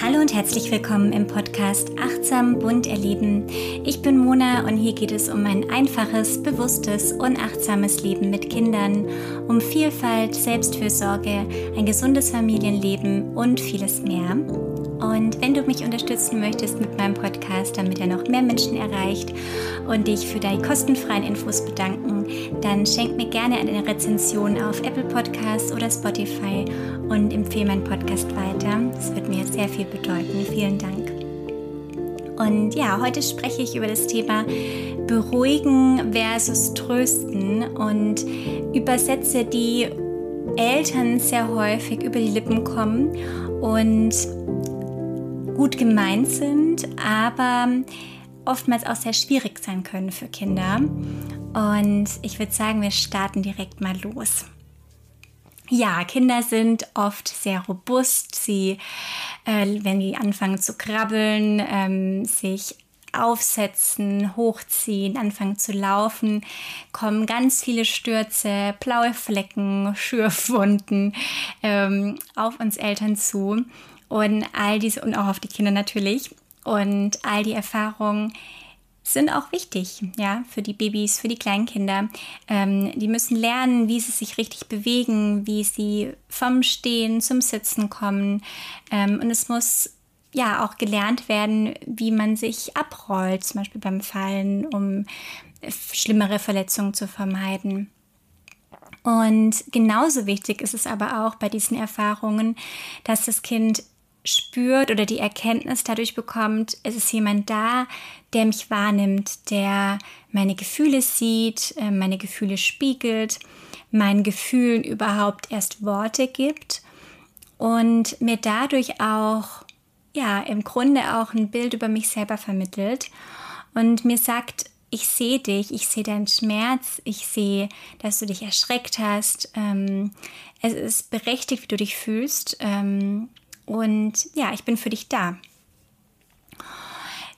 Hallo und herzlich willkommen im Podcast Achtsam bunt erleben. Ich bin Mona und hier geht es um ein einfaches, bewusstes und achtsames Leben mit Kindern, um Vielfalt, Selbstfürsorge, ein gesundes Familienleben und vieles mehr. Und wenn du mich unterstützen möchtest mit meinem Podcast, damit er noch mehr Menschen erreicht und dich für deine kostenfreien Infos bedanken, dann schenk mir gerne eine Rezension auf Apple Podcasts oder Spotify und empfehle meinen Podcast weiter. Das wird mir sehr viel bedeuten. Vielen Dank. Und ja, heute spreche ich über das Thema Beruhigen versus Trösten und übersetze die Eltern sehr häufig über die Lippen kommen und gut gemeint sind, aber oftmals auch sehr schwierig sein können für Kinder. Und ich würde sagen, wir starten direkt mal los. Ja, Kinder sind oft sehr robust. Sie, äh, wenn die anfangen zu krabbeln, ähm, sich aufsetzen, hochziehen, anfangen zu laufen, kommen ganz viele Stürze, blaue Flecken, Schürfwunden ähm, auf uns Eltern zu. Und all diese, und auch auf die Kinder natürlich. Und all die Erfahrungen sind auch wichtig, ja, für die Babys, für die Kleinkinder. Ähm, die müssen lernen, wie sie sich richtig bewegen, wie sie vom Stehen zum Sitzen kommen. Ähm, und es muss ja auch gelernt werden, wie man sich abrollt, zum Beispiel beim Fallen, um schlimmere Verletzungen zu vermeiden. Und genauso wichtig ist es aber auch bei diesen Erfahrungen, dass das Kind spürt oder die Erkenntnis dadurch bekommt, es ist jemand da, der mich wahrnimmt, der meine Gefühle sieht, äh, meine Gefühle spiegelt, meinen Gefühlen überhaupt erst Worte gibt und mir dadurch auch, ja, im Grunde auch ein Bild über mich selber vermittelt und mir sagt, ich sehe dich, ich sehe deinen Schmerz, ich sehe, dass du dich erschreckt hast. Ähm, es ist berechtigt, wie du dich fühlst. Und ja, ich bin für dich da.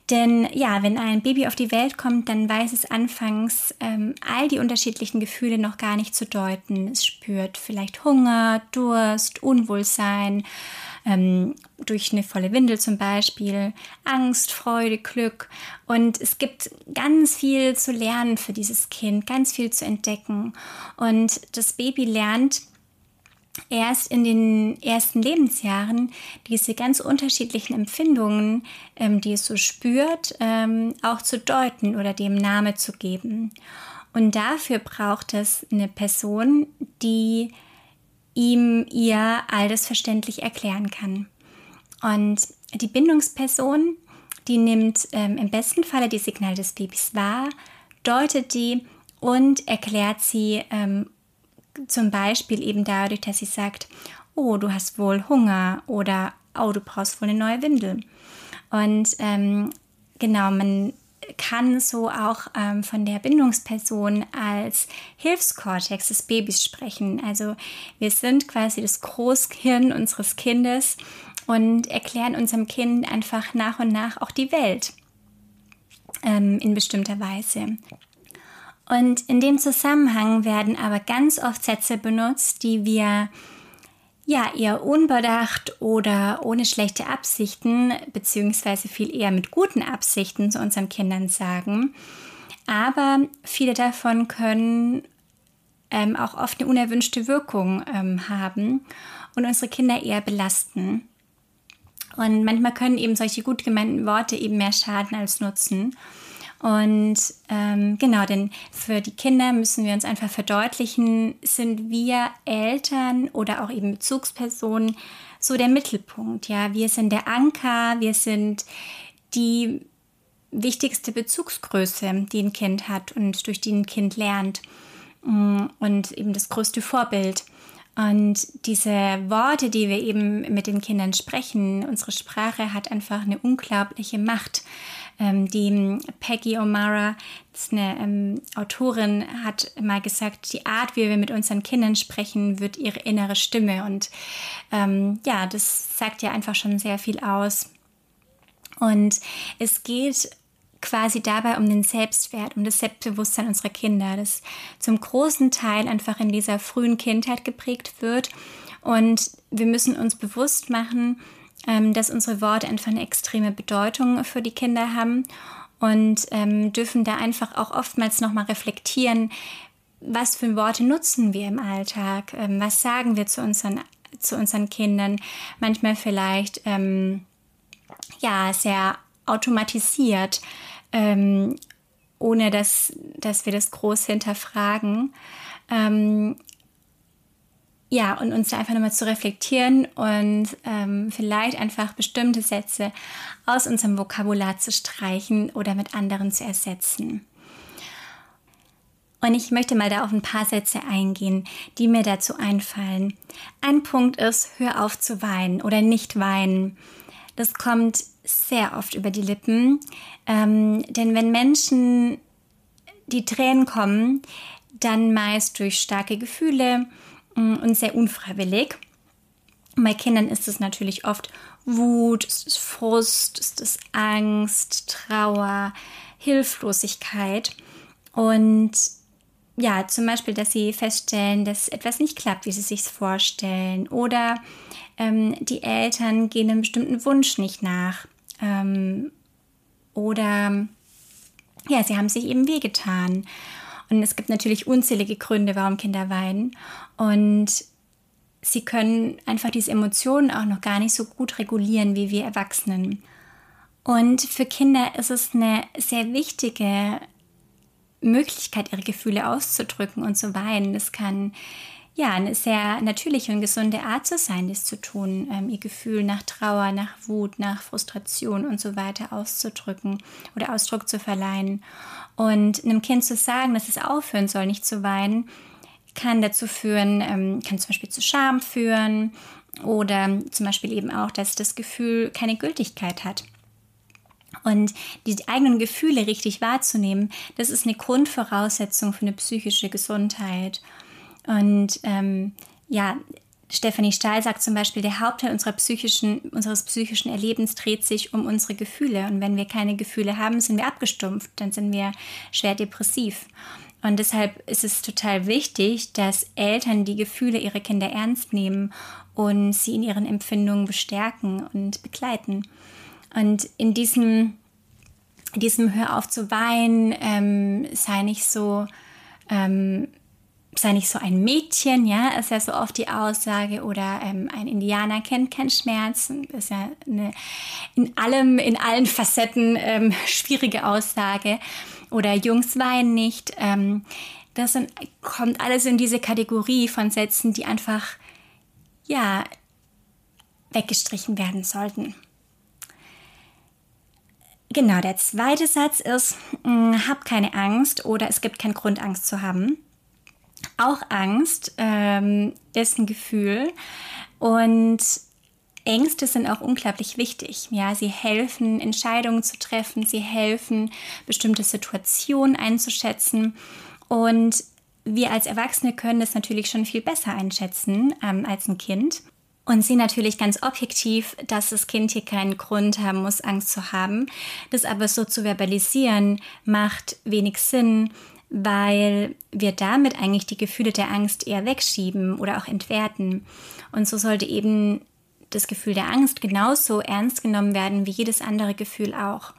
Denn ja, wenn ein Baby auf die Welt kommt, dann weiß es anfangs ähm, all die unterschiedlichen Gefühle noch gar nicht zu deuten. Es spürt vielleicht Hunger, Durst, Unwohlsein, ähm, durch eine volle Windel zum Beispiel, Angst, Freude, Glück. Und es gibt ganz viel zu lernen für dieses Kind, ganz viel zu entdecken. Und das Baby lernt, erst in den ersten Lebensjahren diese ganz unterschiedlichen Empfindungen, ähm, die es so spürt, ähm, auch zu deuten oder dem Name zu geben. Und dafür braucht es eine Person, die ihm ihr all das verständlich erklären kann. Und die Bindungsperson, die nimmt ähm, im besten Falle die Signale des Babys wahr, deutet die und erklärt sie ähm, zum Beispiel eben dadurch, dass sie sagt, oh, du hast wohl Hunger oder oh, du brauchst wohl eine neue Windel. Und ähm, genau, man kann so auch ähm, von der Bindungsperson als Hilfskortex des Babys sprechen. Also wir sind quasi das Großhirn unseres Kindes und erklären unserem Kind einfach nach und nach auch die Welt ähm, in bestimmter Weise. Und in dem Zusammenhang werden aber ganz oft Sätze benutzt, die wir ja eher unbedacht oder ohne schlechte Absichten, beziehungsweise viel eher mit guten Absichten zu unseren Kindern sagen. Aber viele davon können ähm, auch oft eine unerwünschte Wirkung ähm, haben und unsere Kinder eher belasten. Und manchmal können eben solche gut gemeinten Worte eben mehr schaden als nutzen. Und ähm, genau, denn für die Kinder müssen wir uns einfach verdeutlichen, sind wir Eltern oder auch eben Bezugspersonen so der Mittelpunkt. Ja, wir sind der Anker, wir sind die wichtigste Bezugsgröße, die ein Kind hat und durch die ein Kind lernt mm, und eben das größte Vorbild. Und diese Worte, die wir eben mit den Kindern sprechen, unsere Sprache hat einfach eine unglaubliche Macht. Ähm, die Peggy O'Mara, eine ähm, Autorin, hat mal gesagt, die Art, wie wir mit unseren Kindern sprechen, wird ihre innere Stimme. Und ähm, ja, das sagt ja einfach schon sehr viel aus. Und es geht quasi dabei um den Selbstwert, um das Selbstbewusstsein unserer Kinder, das zum großen Teil einfach in dieser frühen Kindheit geprägt wird. Und wir müssen uns bewusst machen, ähm, dass unsere Worte einfach eine extreme Bedeutung für die Kinder haben und ähm, dürfen da einfach auch oftmals nochmal reflektieren, was für Worte nutzen wir im Alltag, ähm, was sagen wir zu unseren, zu unseren Kindern, manchmal vielleicht ähm, ja sehr automatisiert, ähm, ohne dass, dass wir das groß hinterfragen. Ja, und uns da einfach nochmal zu reflektieren und ähm, vielleicht einfach bestimmte Sätze aus unserem Vokabular zu streichen oder mit anderen zu ersetzen. Und ich möchte mal da auf ein paar Sätze eingehen, die mir dazu einfallen. Ein Punkt ist, hör auf zu weinen oder nicht weinen. Das kommt sehr oft über die Lippen, ähm, denn wenn Menschen die Tränen kommen, dann meist durch starke Gefühle, und sehr unfreiwillig. Bei Kindern ist es natürlich oft Wut, ist es Frust, ist es Angst, Trauer, Hilflosigkeit. Und ja, zum Beispiel, dass sie feststellen, dass etwas nicht klappt, wie sie sich vorstellen. Oder ähm, die Eltern gehen einem bestimmten Wunsch nicht nach. Ähm, oder ja, sie haben sich eben wehgetan. Und es gibt natürlich unzählige Gründe, warum Kinder weinen. Und sie können einfach diese Emotionen auch noch gar nicht so gut regulieren wie wir Erwachsenen. Und für Kinder ist es eine sehr wichtige Möglichkeit, ihre Gefühle auszudrücken und zu weinen. Das kann ja eine sehr natürliche und gesunde Art zu sein, das zu tun, ähm, ihr Gefühl nach Trauer, nach Wut, nach Frustration und so weiter auszudrücken oder Ausdruck zu verleihen. Und einem Kind zu sagen, dass es aufhören soll, nicht zu weinen, kann dazu führen, ähm, kann zum Beispiel zu Scham führen oder zum Beispiel eben auch, dass das Gefühl keine Gültigkeit hat. Und die eigenen Gefühle richtig wahrzunehmen, das ist eine Grundvoraussetzung für eine psychische Gesundheit. Und ähm, ja, Stephanie Stahl sagt zum Beispiel, der Hauptteil psychischen, unseres psychischen Erlebens dreht sich um unsere Gefühle. Und wenn wir keine Gefühle haben, sind wir abgestumpft, dann sind wir schwer depressiv. Und deshalb ist es total wichtig, dass Eltern die Gefühle ihrer Kinder ernst nehmen und sie in ihren Empfindungen bestärken und begleiten. Und in diesem, diesem Hör auf zu weinen, ähm, sei nicht so, ähm, sei nicht so ein Mädchen, ja, ist ja so oft die Aussage, oder ähm, ein Indianer kennt keinen Schmerz, ist ja eine in allem, in allen Facetten ähm, schwierige Aussage. Oder Jungs weinen nicht. Ähm, das sind, kommt alles in diese Kategorie von Sätzen, die einfach, ja, weggestrichen werden sollten. Genau, der zweite Satz ist, mh, mm, hab keine Angst oder es gibt keinen Grund, Angst zu haben. Auch Angst ähm, ist ein Gefühl und Ängste sind auch unglaublich wichtig. Ja, sie helfen, Entscheidungen zu treffen, sie helfen, bestimmte Situationen einzuschätzen. Und wir als Erwachsene können das natürlich schon viel besser einschätzen ähm, als ein Kind. Und sehen natürlich ganz objektiv, dass das Kind hier keinen Grund haben muss, Angst zu haben. Das aber so zu verbalisieren, macht wenig Sinn, weil wir damit eigentlich die Gefühle der Angst eher wegschieben oder auch entwerten. Und so sollte eben das Gefühl der Angst genauso ernst genommen werden wie jedes andere Gefühl auch.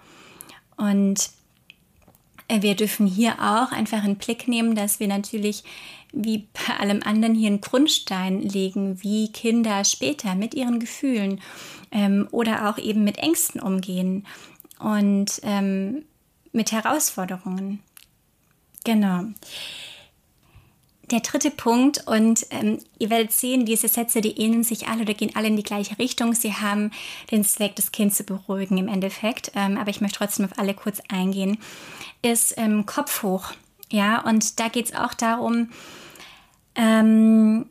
Und äh, wir dürfen hier auch einfach einen Blick nehmen, dass wir natürlich wie bei allem anderen hier einen Grundstein legen, wie Kinder später mit ihren Gefühlen ähm, oder auch eben mit Ängsten umgehen und ähm, mit Herausforderungen. Genau. Der dritte Punkt, und ähm, ihr werdet sehen, diese Sätze, die ähneln sich alle oder gehen alle in die gleiche Richtung. Sie haben den Zweck, das Kind zu beruhigen im Endeffekt. Ähm, aber ich möchte trotzdem auf alle kurz eingehen. Ist ähm, Kopf hoch. Ja, und da geht es auch darum, ähm,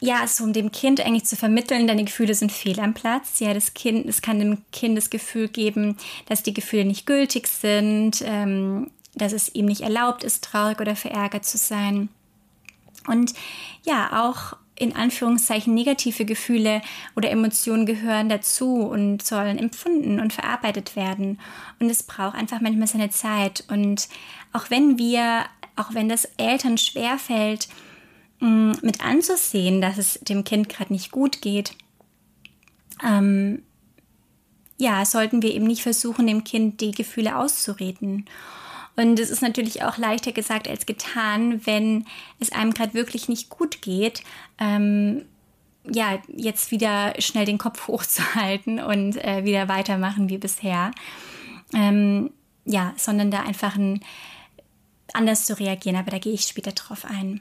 ja, so um dem Kind eigentlich zu vermitteln, deine Gefühle sind fehl am Platz. Ja, das Kind, es kann dem Kind das Gefühl geben, dass die Gefühle nicht gültig sind, ähm, dass es ihm nicht erlaubt ist, traurig oder verärgert zu sein. Und ja, auch in Anführungszeichen negative Gefühle oder Emotionen gehören dazu und sollen empfunden und verarbeitet werden. Und es braucht einfach manchmal seine Zeit. Und auch wenn wir, auch wenn das Eltern schwerfällt, mm, mit anzusehen, dass es dem Kind gerade nicht gut geht, ähm, ja, sollten wir eben nicht versuchen, dem Kind die Gefühle auszureden. Und es ist natürlich auch leichter gesagt als getan, wenn es einem gerade wirklich nicht gut geht, ähm, ja, jetzt wieder schnell den Kopf hochzuhalten und äh, wieder weitermachen wie bisher. Ähm, ja, sondern da einfach ein, anders zu reagieren, aber da gehe ich später drauf ein.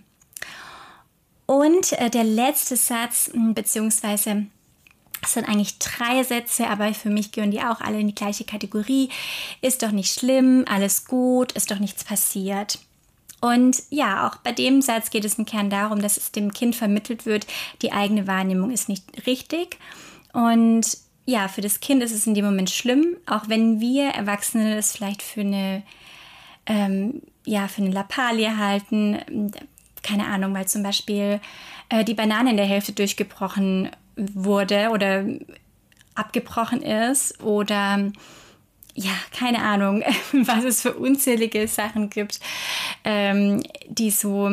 Und äh, der letzte Satz, beziehungsweise es sind eigentlich drei Sätze, aber für mich gehören die auch alle in die gleiche Kategorie. Ist doch nicht schlimm, alles gut, ist doch nichts passiert. Und ja, auch bei dem Satz geht es im Kern darum, dass es dem Kind vermittelt wird, die eigene Wahrnehmung ist nicht richtig. Und ja, für das Kind ist es in dem Moment schlimm, auch wenn wir Erwachsene das vielleicht für eine, ähm, ja, für eine Lappalie halten. Keine Ahnung, weil zum Beispiel äh, die Banane in der Hälfte durchgebrochen wurde oder abgebrochen ist oder ja, keine Ahnung, was es für unzählige Sachen gibt, ähm, die so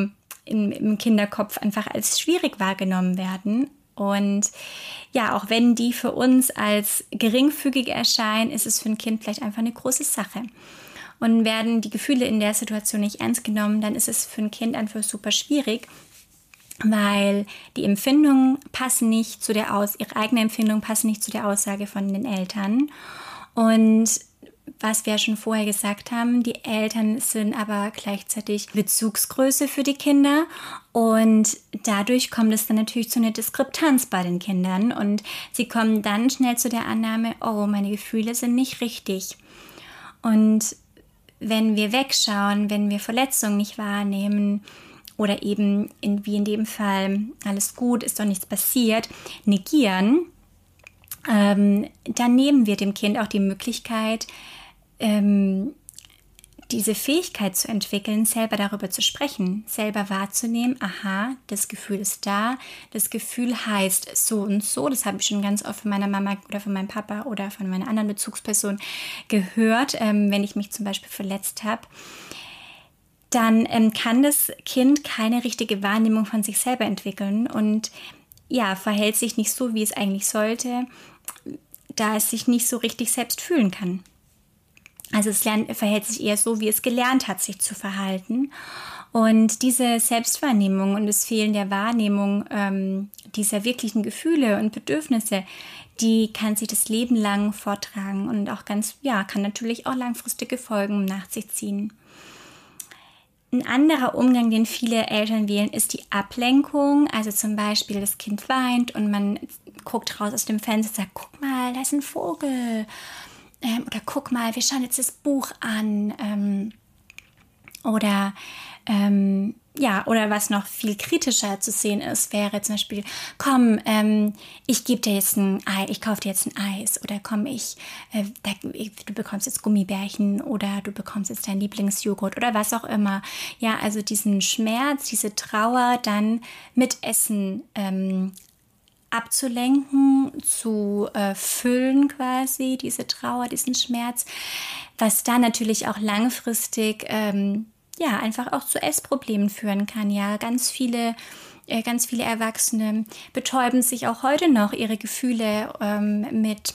im, im Kinderkopf einfach als schwierig wahrgenommen werden. Und ja, auch wenn die für uns als geringfügig erscheinen, ist es für ein Kind vielleicht einfach eine große Sache. Und werden die Gefühle in der Situation nicht ernst genommen, dann ist es für ein Kind einfach super schwierig, weil die Empfindungen passen nicht zu der Aus, ihre eigene Empfindung passen nicht zu der Aussage von den Eltern. Und was wir schon vorher gesagt haben, die Eltern sind aber gleichzeitig Bezugsgröße für die Kinder und dadurch kommt es dann natürlich zu einer Diskrepanz bei den Kindern und sie kommen dann schnell zu der Annahme, oh, meine Gefühle sind nicht richtig. Und wenn wir wegschauen, wenn wir Verletzungen nicht wahrnehmen, oder eben in, wie in dem Fall, alles gut, ist doch nichts passiert, negieren, ähm, dann nehmen wir dem Kind auch die Möglichkeit, ähm, diese Fähigkeit zu entwickeln, selber darüber zu sprechen, selber wahrzunehmen, aha, das Gefühl ist da, das Gefühl heißt so und so, das habe ich schon ganz oft von meiner Mama oder von meinem Papa oder von meiner anderen Bezugsperson gehört, ähm, wenn ich mich zum Beispiel verletzt habe dann ähm, kann das Kind keine richtige Wahrnehmung von sich selber entwickeln und ja, verhält sich nicht so, wie es eigentlich sollte, da es sich nicht so richtig selbst fühlen kann. Also es lernt, verhält sich eher so, wie es gelernt hat, sich zu verhalten. Und diese Selbstwahrnehmung und das Fehlen der Wahrnehmung ähm, dieser wirklichen Gefühle und Bedürfnisse, die kann sich das Leben lang vortragen und auch ganz, ja, kann natürlich auch langfristige Folgen nach sich ziehen. Ein anderer Umgang, den viele Eltern wählen, ist die Ablenkung. Also zum Beispiel, das Kind weint und man guckt raus aus dem Fenster und sagt, guck mal, da ist ein Vogel. Ähm, oder guck mal, wir schauen jetzt das Buch an. Ähm, oder ähm, ja, oder was noch viel kritischer zu sehen ist, wäre zum Beispiel, komm, ähm, ich gebe dir jetzt ein Ei, ich kaufe dir jetzt ein Eis oder komm, ich, äh, da, du bekommst jetzt Gummibärchen oder du bekommst jetzt dein Lieblingsjoghurt oder was auch immer. Ja, also diesen Schmerz, diese Trauer dann mit Essen ähm, abzulenken, zu äh, füllen quasi, diese Trauer, diesen Schmerz, was dann natürlich auch langfristig ähm, ja einfach auch zu Essproblemen führen kann. Ja, ganz viele äh, ganz viele Erwachsene betäuben sich auch heute noch ihre Gefühle ähm, mit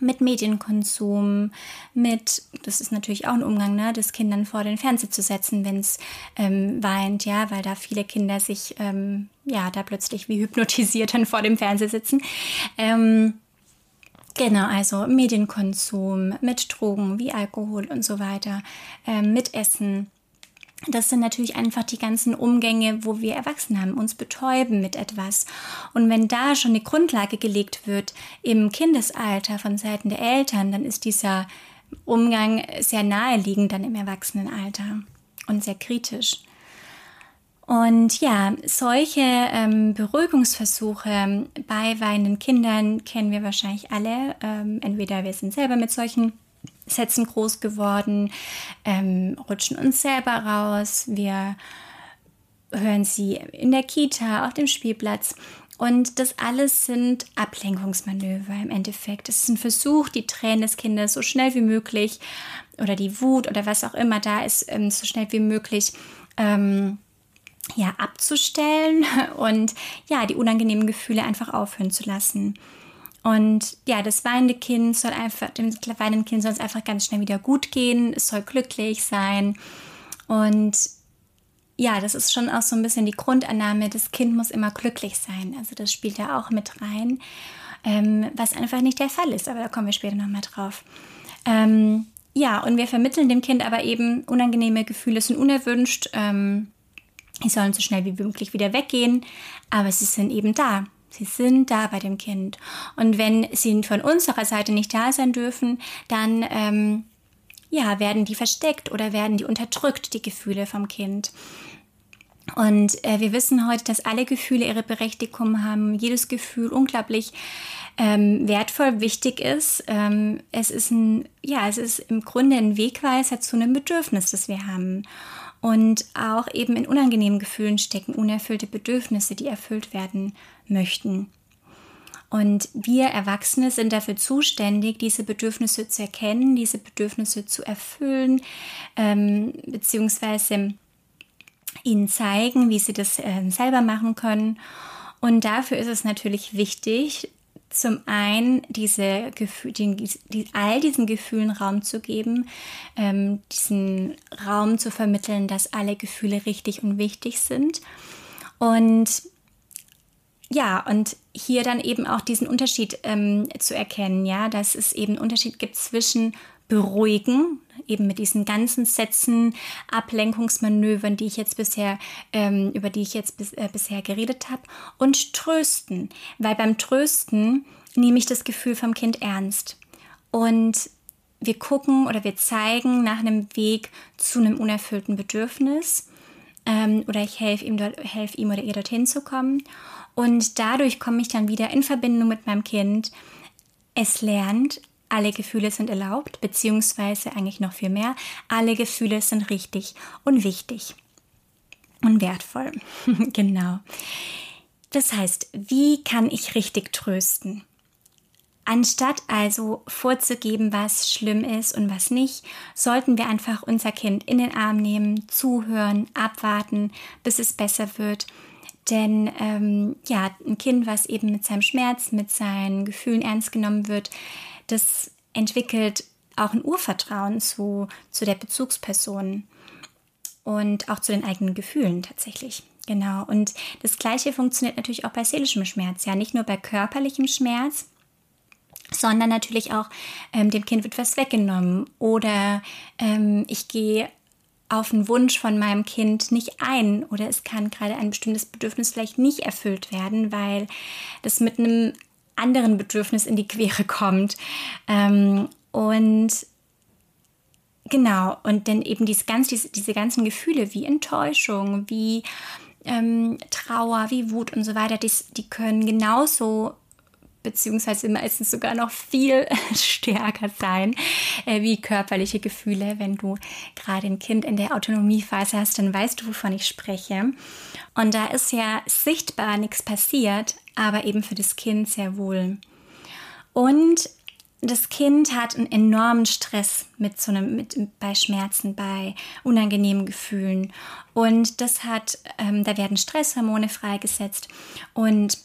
mit Medienkonsum, mit, das ist natürlich auch ein Umgang, ne, das Kindern vor den Fernseher zu setzen, wenn es ähm, weint, ja, weil da viele Kinder sich, ähm, ja, da plötzlich wie hypnotisiert dann vor dem Fernseher sitzen. Ähm, Genau, also Medienkonsum mit Drogen wie Alkohol und so weiter, ähm, mit Essen, das sind natürlich einfach die ganzen Umgänge, wo wir Erwachsene haben, uns betäuben mit etwas. Und wenn da schon eine Grundlage gelegt wird im Kindesalter von Seiten der Eltern, dann ist dieser Umgang sehr naheliegend dann im Erwachsenenalter und sehr kritisch. Und ja, solche ähm, Beruhigungsversuche bei weinenden Kindern kennen wir wahrscheinlich alle. Ähm, entweder wir sind selber mit solchen Sätzen groß geworden, ähm, rutschen uns selber raus, wir hören sie in der Kita, auf dem Spielplatz. Und das alles sind Ablenkungsmanöver im Endeffekt. Es ist ein Versuch, die Tränen des Kindes so schnell wie möglich oder die Wut oder was auch immer da ist, ähm, so schnell wie möglich ähm, ja, abzustellen und ja, die unangenehmen Gefühle einfach aufhören zu lassen. Und ja, das weinende Kind soll einfach, dem weinenden Kind soll es einfach ganz schnell wieder gut gehen, es soll glücklich sein. Und ja, das ist schon auch so ein bisschen die Grundannahme, das Kind muss immer glücklich sein. Also das spielt ja auch mit rein, ähm, was einfach nicht der Fall ist, aber da kommen wir später nochmal drauf. Ähm, ja, und wir vermitteln dem Kind aber eben unangenehme Gefühle sind unerwünscht. Ähm, die sollen so schnell wie möglich wieder weggehen, aber sie sind eben da. Sie sind da bei dem Kind. Und wenn sie von unserer Seite nicht da sein dürfen, dann ähm, ja, werden die versteckt oder werden die unterdrückt, die Gefühle vom Kind. Und äh, wir wissen heute, dass alle Gefühle ihre Berechtigung haben, jedes Gefühl unglaublich ähm, wertvoll, wichtig ist. Ähm, es ist ein, ja, es ist im Grunde ein Wegweiser zu einem Bedürfnis, das wir haben. Und auch eben in unangenehmen Gefühlen stecken unerfüllte Bedürfnisse, die erfüllt werden möchten. Und wir Erwachsene sind dafür zuständig, diese Bedürfnisse zu erkennen, diese Bedürfnisse zu erfüllen, ähm, beziehungsweise ihnen zeigen, wie sie das äh, selber machen können. Und dafür ist es natürlich wichtig, zum einen diese Gefühl, den, die, all diesen Gefühlen Raum zu geben, ähm, diesen Raum zu vermitteln, dass alle Gefühle richtig und wichtig sind. Und ja, und hier dann eben auch diesen Unterschied ähm, zu erkennen, ja, dass es eben einen Unterschied gibt zwischen beruhigen, eben mit diesen ganzen Sätzen, Ablenkungsmanövern, die ich jetzt bisher, ähm, über die ich jetzt bis, äh, bisher geredet habe, und trösten. Weil beim Trösten nehme ich das Gefühl vom Kind ernst. Und wir gucken oder wir zeigen nach einem Weg zu einem unerfüllten Bedürfnis. Ähm, oder ich helfe ihm, helf ihm oder ihr dorthin zu kommen. Und dadurch komme ich dann wieder in Verbindung mit meinem Kind. Es lernt, alle Gefühle sind erlaubt, beziehungsweise eigentlich noch viel mehr, alle Gefühle sind richtig und wichtig und wertvoll. genau. Das heißt, wie kann ich richtig trösten? Anstatt also vorzugeben, was schlimm ist und was nicht, sollten wir einfach unser Kind in den Arm nehmen, zuhören, abwarten, bis es besser wird. Denn ähm, ja, ein Kind, was eben mit seinem Schmerz, mit seinen Gefühlen ernst genommen wird, das entwickelt auch ein Urvertrauen zu, zu der Bezugsperson und auch zu den eigenen Gefühlen tatsächlich. Genau. Und das Gleiche funktioniert natürlich auch bei seelischem Schmerz. Ja, nicht nur bei körperlichem Schmerz, sondern natürlich auch ähm, dem Kind wird was weggenommen oder ähm, ich gehe auf einen Wunsch von meinem Kind nicht ein oder es kann gerade ein bestimmtes Bedürfnis vielleicht nicht erfüllt werden, weil das mit einem anderen Bedürfnis in die Quere kommt. Ähm, und genau, und dann eben dies ganz, diese, diese ganzen Gefühle wie Enttäuschung, wie ähm, Trauer, wie Wut und so weiter, dies, die können genauso beziehungsweise meistens sogar noch viel stärker sein äh, wie körperliche Gefühle. Wenn du gerade ein Kind in der Autonomiephase hast, dann weißt du, wovon ich spreche. Und da ist ja sichtbar nichts passiert, aber eben für das Kind sehr wohl. Und das Kind hat einen enormen Stress mit so einem, mit, bei Schmerzen, bei unangenehmen Gefühlen. Und das hat, ähm, da werden Stresshormone freigesetzt und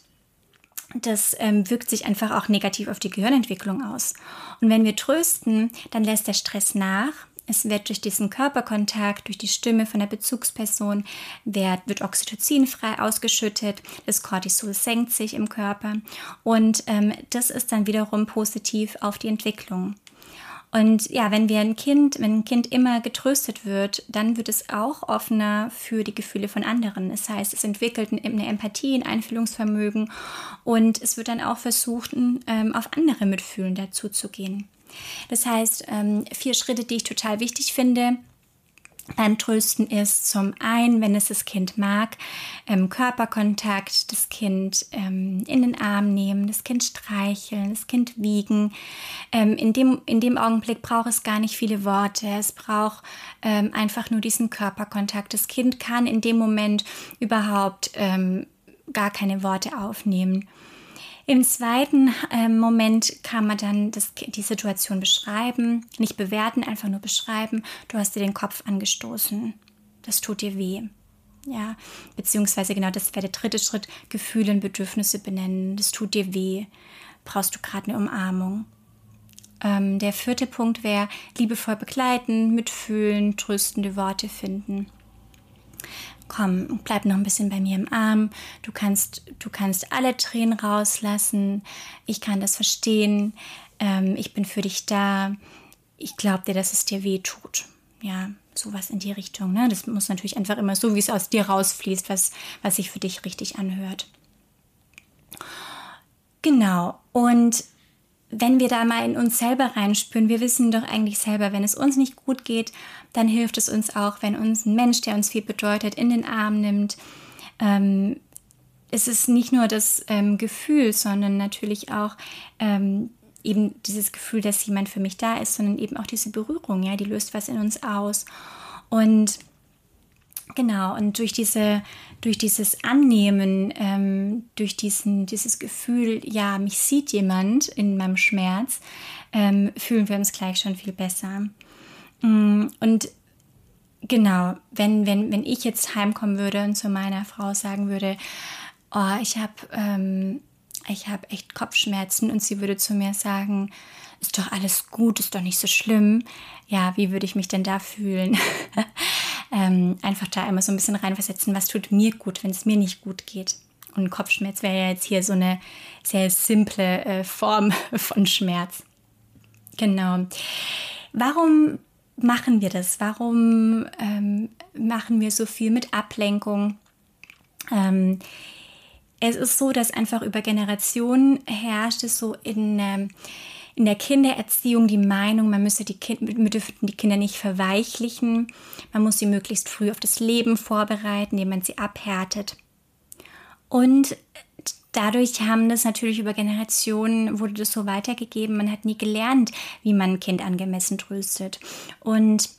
das ähm, wirkt sich einfach auch negativ auf die Gehirnentwicklung aus. Und wenn wir trösten, dann lässt der Stress nach. Es wird durch diesen Körperkontakt, durch die Stimme von der Bezugsperson, wird, wird Oxytocin frei ausgeschüttet, das Cortisol senkt sich im Körper und ähm, das ist dann wiederum positiv auf die Entwicklung. Und ja, wenn wir ein Kind, wenn ein Kind immer getröstet wird, dann wird es auch offener für die Gefühle von anderen. Das heißt, es entwickelt eine Empathie, ein Einfühlungsvermögen und es wird dann auch versucht, ähm, auf andere Mitfühlen dazu zu gehen. Das heißt, ähm, vier Schritte, die ich total wichtig finde, beim Trösten ist zum einen, wenn es das Kind mag, ähm, Körperkontakt, das Kind ähm, in den Arm nehmen, das Kind streicheln, das Kind wiegen. Ähm, in, dem, in dem Augenblick braucht es gar nicht viele Worte, es braucht ähm, einfach nur diesen Körperkontakt. Das Kind kann in dem Moment überhaupt ähm, gar keine Worte aufnehmen. Im zweiten äh, Moment kann man dann das, die Situation beschreiben, nicht bewerten, einfach nur beschreiben. Du hast dir den Kopf angestoßen. Das tut dir weh. Ja, beziehungsweise genau das wäre der dritte Schritt, Gefühle und Bedürfnisse benennen. Das tut dir weh. brauchst du gerade eine Umarmung. Ähm, der vierte Punkt wäre liebevoll begleiten, mitfühlen, tröstende Worte finden. Komm, bleib noch ein bisschen bei mir im Arm. Du kannst, du kannst alle Tränen rauslassen. Ich kann das verstehen. Ähm, ich bin für dich da. Ich glaube dir, dass es dir weh tut. Ja, sowas in die Richtung. Ne? Das muss natürlich einfach immer so, wie es aus dir rausfließt, was, was sich für dich richtig anhört. Genau. Und wenn wir da mal in uns selber reinspüren, wir wissen doch eigentlich selber, wenn es uns nicht gut geht, dann hilft es uns auch, wenn uns ein Mensch, der uns viel bedeutet, in den Arm nimmt. Ähm, es ist nicht nur das ähm, Gefühl, sondern natürlich auch ähm, eben dieses Gefühl, dass jemand für mich da ist, sondern eben auch diese Berührung, ja, die löst was in uns aus. Und genau, und durch diese, durch dieses Annehmen, ähm, durch diesen, dieses Gefühl, ja, mich sieht jemand in meinem Schmerz, ähm, fühlen wir uns gleich schon viel besser. Mm, und genau, wenn, wenn, wenn ich jetzt heimkommen würde und zu meiner Frau sagen würde, oh, ich habe ähm, ich habe echt Kopfschmerzen und sie würde zu mir sagen, ist doch alles gut, ist doch nicht so schlimm. Ja, wie würde ich mich denn da fühlen? ähm, einfach da immer so ein bisschen reinversetzen, was tut mir gut, wenn es mir nicht gut geht. Und Kopfschmerz wäre ja jetzt hier so eine sehr simple äh, Form von Schmerz. Genau. Warum machen wir das? Warum ähm, machen wir so viel mit Ablenkung? Ähm, es ist so, dass einfach über Generationen herrscht es so in, ähm, in der Kindererziehung die Meinung, man müsse die, kind, dürften die Kinder nicht verweichlichen, man muss sie möglichst früh auf das Leben vorbereiten, indem man sie abhärtet. Und dadurch haben das natürlich über Generationen, wurde das so weitergegeben, man hat nie gelernt, wie man ein Kind angemessen tröstet. Und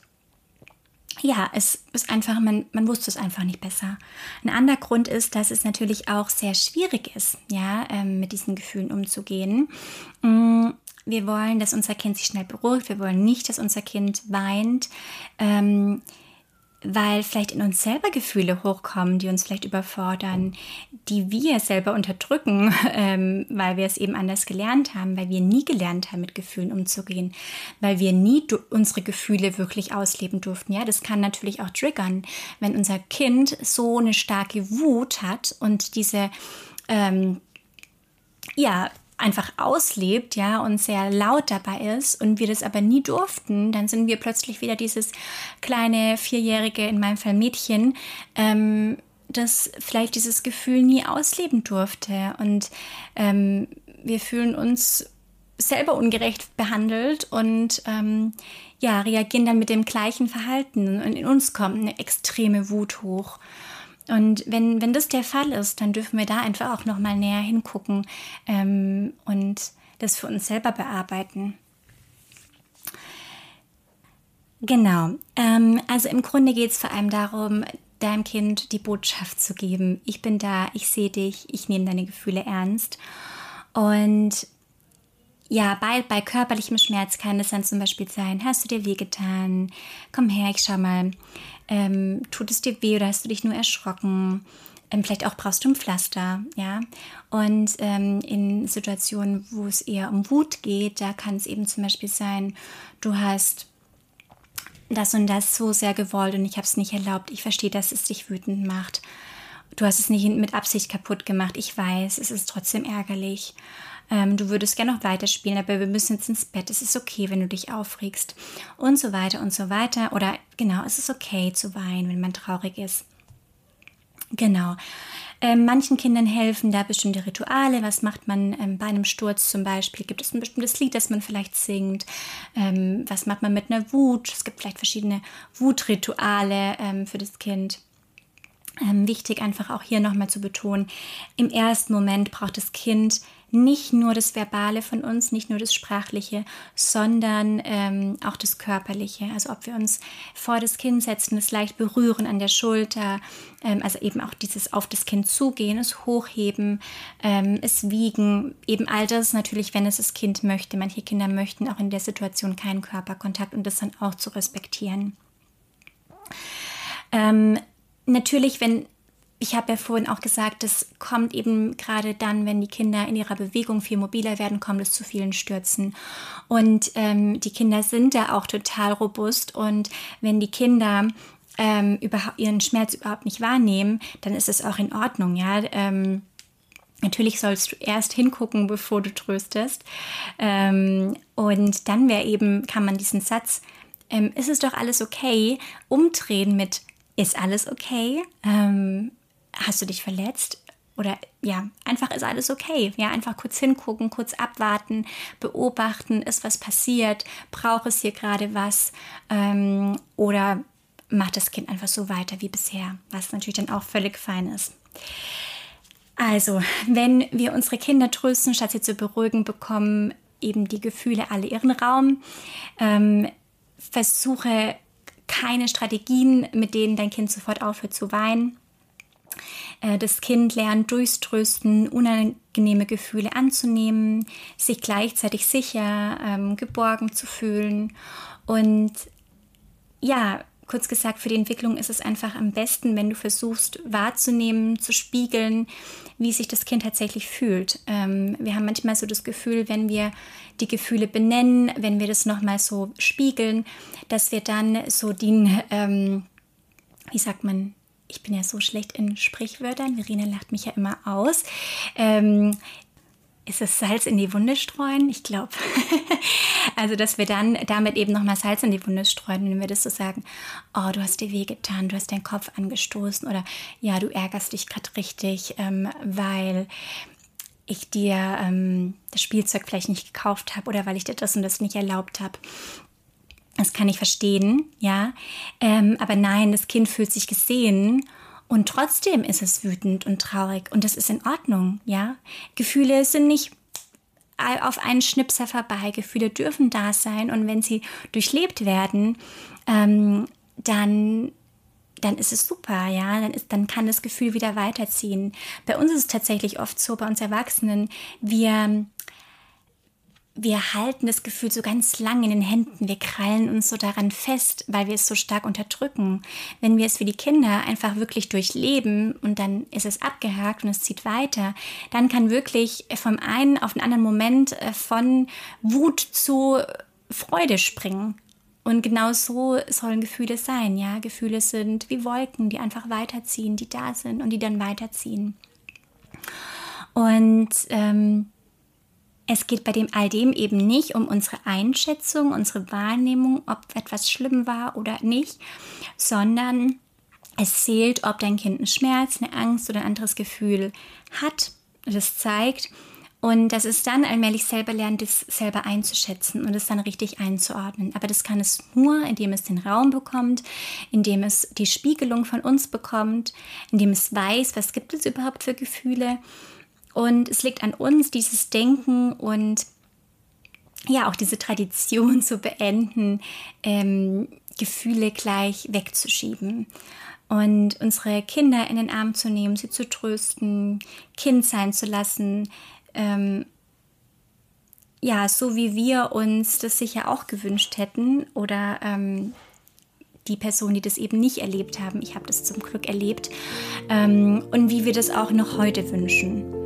ja, es ist einfach, man, man wusste es einfach nicht besser. Ein anderer Grund ist, dass es natürlich auch sehr schwierig ist, ja, ähm, mit diesen Gefühlen umzugehen. Wir wollen, dass unser Kind sich schnell beruhigt. Wir wollen nicht, dass unser Kind weint. Ähm, weil vielleicht in uns selber Gefühle hochkommen, die uns vielleicht überfordern, die wir selber unterdrücken, ähm, weil wir es eben anders gelernt haben, weil wir nie gelernt haben, mit Gefühlen umzugehen, weil wir nie unsere Gefühle wirklich ausleben durften. Ja, das kann natürlich auch triggern, wenn unser Kind so eine starke Wut hat und diese ähm, ja, einfach auslebt, ja, und sehr laut dabei ist und wir das aber nie durften, dann sind wir plötzlich wieder dieses kleine Vierjährige, in meinem Fall Mädchen, ähm, das vielleicht dieses Gefühl nie ausleben durfte. Und ähm, wir fühlen uns selber ungerecht behandelt und ähm, ja, reagieren dann mit dem gleichen Verhalten. Und in uns kommt eine extreme Wut hoch. Und wenn, wenn das der Fall ist, dann dürfen wir da einfach auch nochmal näher hingucken ähm, und das für uns selber bearbeiten. Genau. Ähm, also im Grunde geht es vor allem darum, deinem Kind die Botschaft zu geben. Ich bin da, ich sehe dich, ich nehme deine Gefühle ernst. Und ja, bei, bei körperlichem Schmerz kann es dann zum Beispiel sein, hast du dir wehgetan? Komm her, ich schau mal ähm, tut es dir weh oder hast du dich nur erschrocken? Ähm, vielleicht auch brauchst du ein Pflaster, ja. Und ähm, in Situationen, wo es eher um Wut geht, da kann es eben zum Beispiel sein, du hast das und das so sehr gewollt und ich habe es nicht erlaubt. Ich verstehe, dass es dich wütend macht. Du hast es nicht mit Absicht kaputt gemacht. Ich weiß, es ist trotzdem ärgerlich ähm, du würdest gerne noch weiterspielen, aber wir müssen jetzt ins Bett, es ist okay, wenn du dich aufregst und so weiter und so weiter. Oder genau, es ist okay zu weinen, wenn man traurig ist. Genau. Ähm, manchen Kindern helfen da bestimmte Rituale. Was macht man ähm, bei einem Sturz zum Beispiel? Gibt es ein bestimmtes Lied, das man vielleicht singt? Ähm, was macht man mit einer Wut? Es gibt vielleicht verschiedene Wutrituale ähm, für das Kind. Ähm, wichtig einfach auch hier nochmal zu betonen, im ersten Moment braucht das Kind nicht nur das Verbale von uns, nicht nur das Sprachliche, sondern ähm, auch das Körperliche. Also ob wir uns vor das Kind setzen, es leicht berühren an der Schulter, ähm, also eben auch dieses auf das Kind zugehen, es hochheben, ähm, es wiegen, eben all das natürlich, wenn es das Kind möchte. Manche Kinder möchten auch in der Situation keinen Körperkontakt und das dann auch zu respektieren. Ähm, natürlich, wenn ich habe ja vorhin auch gesagt, das kommt eben gerade dann, wenn die Kinder in ihrer Bewegung viel mobiler werden, kommt es zu vielen Stürzen. Und ähm, die Kinder sind da auch total robust. Und wenn die Kinder ähm, ihren Schmerz überhaupt nicht wahrnehmen, dann ist es auch in Ordnung, ja. Ähm, Natürlich sollst du erst hingucken, bevor du tröstest. Ähm, und dann wäre eben, kann man diesen Satz, ähm, ist es doch alles okay, umdrehen mit, ist alles okay? Ähm, hast du dich verletzt? Oder ja, einfach ist alles okay. Ja, einfach kurz hingucken, kurz abwarten, beobachten, ist was passiert, braucht es hier gerade was ähm, oder macht das Kind einfach so weiter wie bisher, was natürlich dann auch völlig fein ist. Also, wenn wir unsere Kinder trösten, statt sie zu beruhigen, bekommen eben die Gefühle alle ihren Raum. Ähm, versuche keine Strategien, mit denen dein Kind sofort aufhört zu weinen. Äh, das Kind lernt durchs Trösten unangenehme Gefühle anzunehmen, sich gleichzeitig sicher, ähm, geborgen zu fühlen. Und ja, kurz gesagt, für die Entwicklung ist es einfach am besten, wenn du versuchst wahrzunehmen, zu spiegeln, wie sich das Kind tatsächlich fühlt. Ähm, wir haben manchmal so das Gefühl, wenn wir die Gefühle benennen, wenn wir das nochmal so spiegeln, dass wir dann so den, ähm, wie sagt man, ich bin ja so schlecht in Sprichwörtern, Verena lacht mich ja immer aus. Ähm, ist es Salz in die Wunde streuen? Ich glaube. also, dass wir dann damit eben nochmal Salz in die Wunde streuen, wenn wir das so sagen, oh, du hast dir wehgetan, du hast deinen Kopf angestoßen oder ja, du ärgerst dich gerade richtig, ähm, weil ich dir ähm, das Spielzeug vielleicht nicht gekauft habe oder weil ich dir das und das nicht erlaubt habe. Das kann ich verstehen, ja. Ähm, aber nein, das Kind fühlt sich gesehen und trotzdem ist es wütend und traurig und das ist in Ordnung, ja. Gefühle sind nicht auf einen Schnipser vorbei. Gefühle dürfen da sein und wenn sie durchlebt werden, ähm, dann dann ist es super, ja, dann, ist, dann kann das Gefühl wieder weiterziehen. Bei uns ist es tatsächlich oft so, bei uns Erwachsenen, wir wir halten das Gefühl so ganz lang in den Händen. Wir krallen uns so daran fest, weil wir es so stark unterdrücken. Wenn wir es für die Kinder einfach wirklich durchleben und dann ist es abgehakt und es zieht weiter, dann kann wirklich vom einen auf den anderen Moment äh, von Wut zu Freude springen. Und genau so sollen Gefühle sein, ja. Gefühle sind wie Wolken, die einfach weiterziehen, die da sind und die dann weiterziehen. Und ähm, es geht bei dem all dem eben nicht um unsere Einschätzung, unsere Wahrnehmung, ob etwas schlimm war oder nicht, sondern es zählt, ob dein Kind einen Schmerz, eine Angst oder ein anderes Gefühl hat. Das zeigt. Und das ist dann allmählich selber lernen, das selber einzuschätzen und es dann richtig einzuordnen. Aber das kann es nur, indem es den Raum bekommt, indem es die Spiegelung von uns bekommt, indem es weiß, was gibt es überhaupt für Gefühle und es liegt an uns, dieses Denken und ja, auch diese Tradition zu beenden, ähm, Gefühle gleich wegzuschieben und unsere Kinder in den Arm zu nehmen, sie zu trösten, Kind sein zu lassen. Ähm, ja, so wie wir uns das sicher auch gewünscht hätten oder ähm, die Personen, die das eben nicht erlebt haben. Ich habe das zum Glück erlebt. Ähm, und wie wir das auch noch heute wünschen.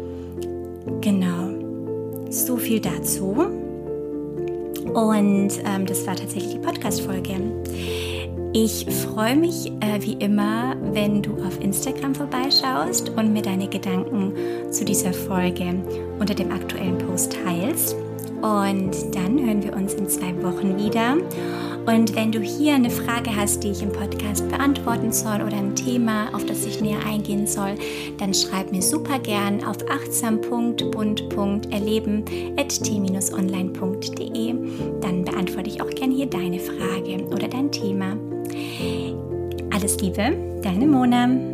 Genau. So viel dazu. Und ähm, das war tatsächlich die Podcast-Folge. Ich freue mich äh, wie immer, wenn du auf Instagram vorbeischaust und mir deine Gedanken zu dieser Folge unter dem aktuellen Post teilst. Und dann hören wir uns in zwei Wochen wieder. Und wenn du hier eine Frage hast, die ich im Podcast beantworten soll oder ein Thema, auf das ich näher eingehen soll, dann schreib mir super gern auf achtsam.bund.erleben.t-online.de. Dann beantworte ich auch gern hier deine Frage oder dein Thema. Alles Liebe, deine Mona.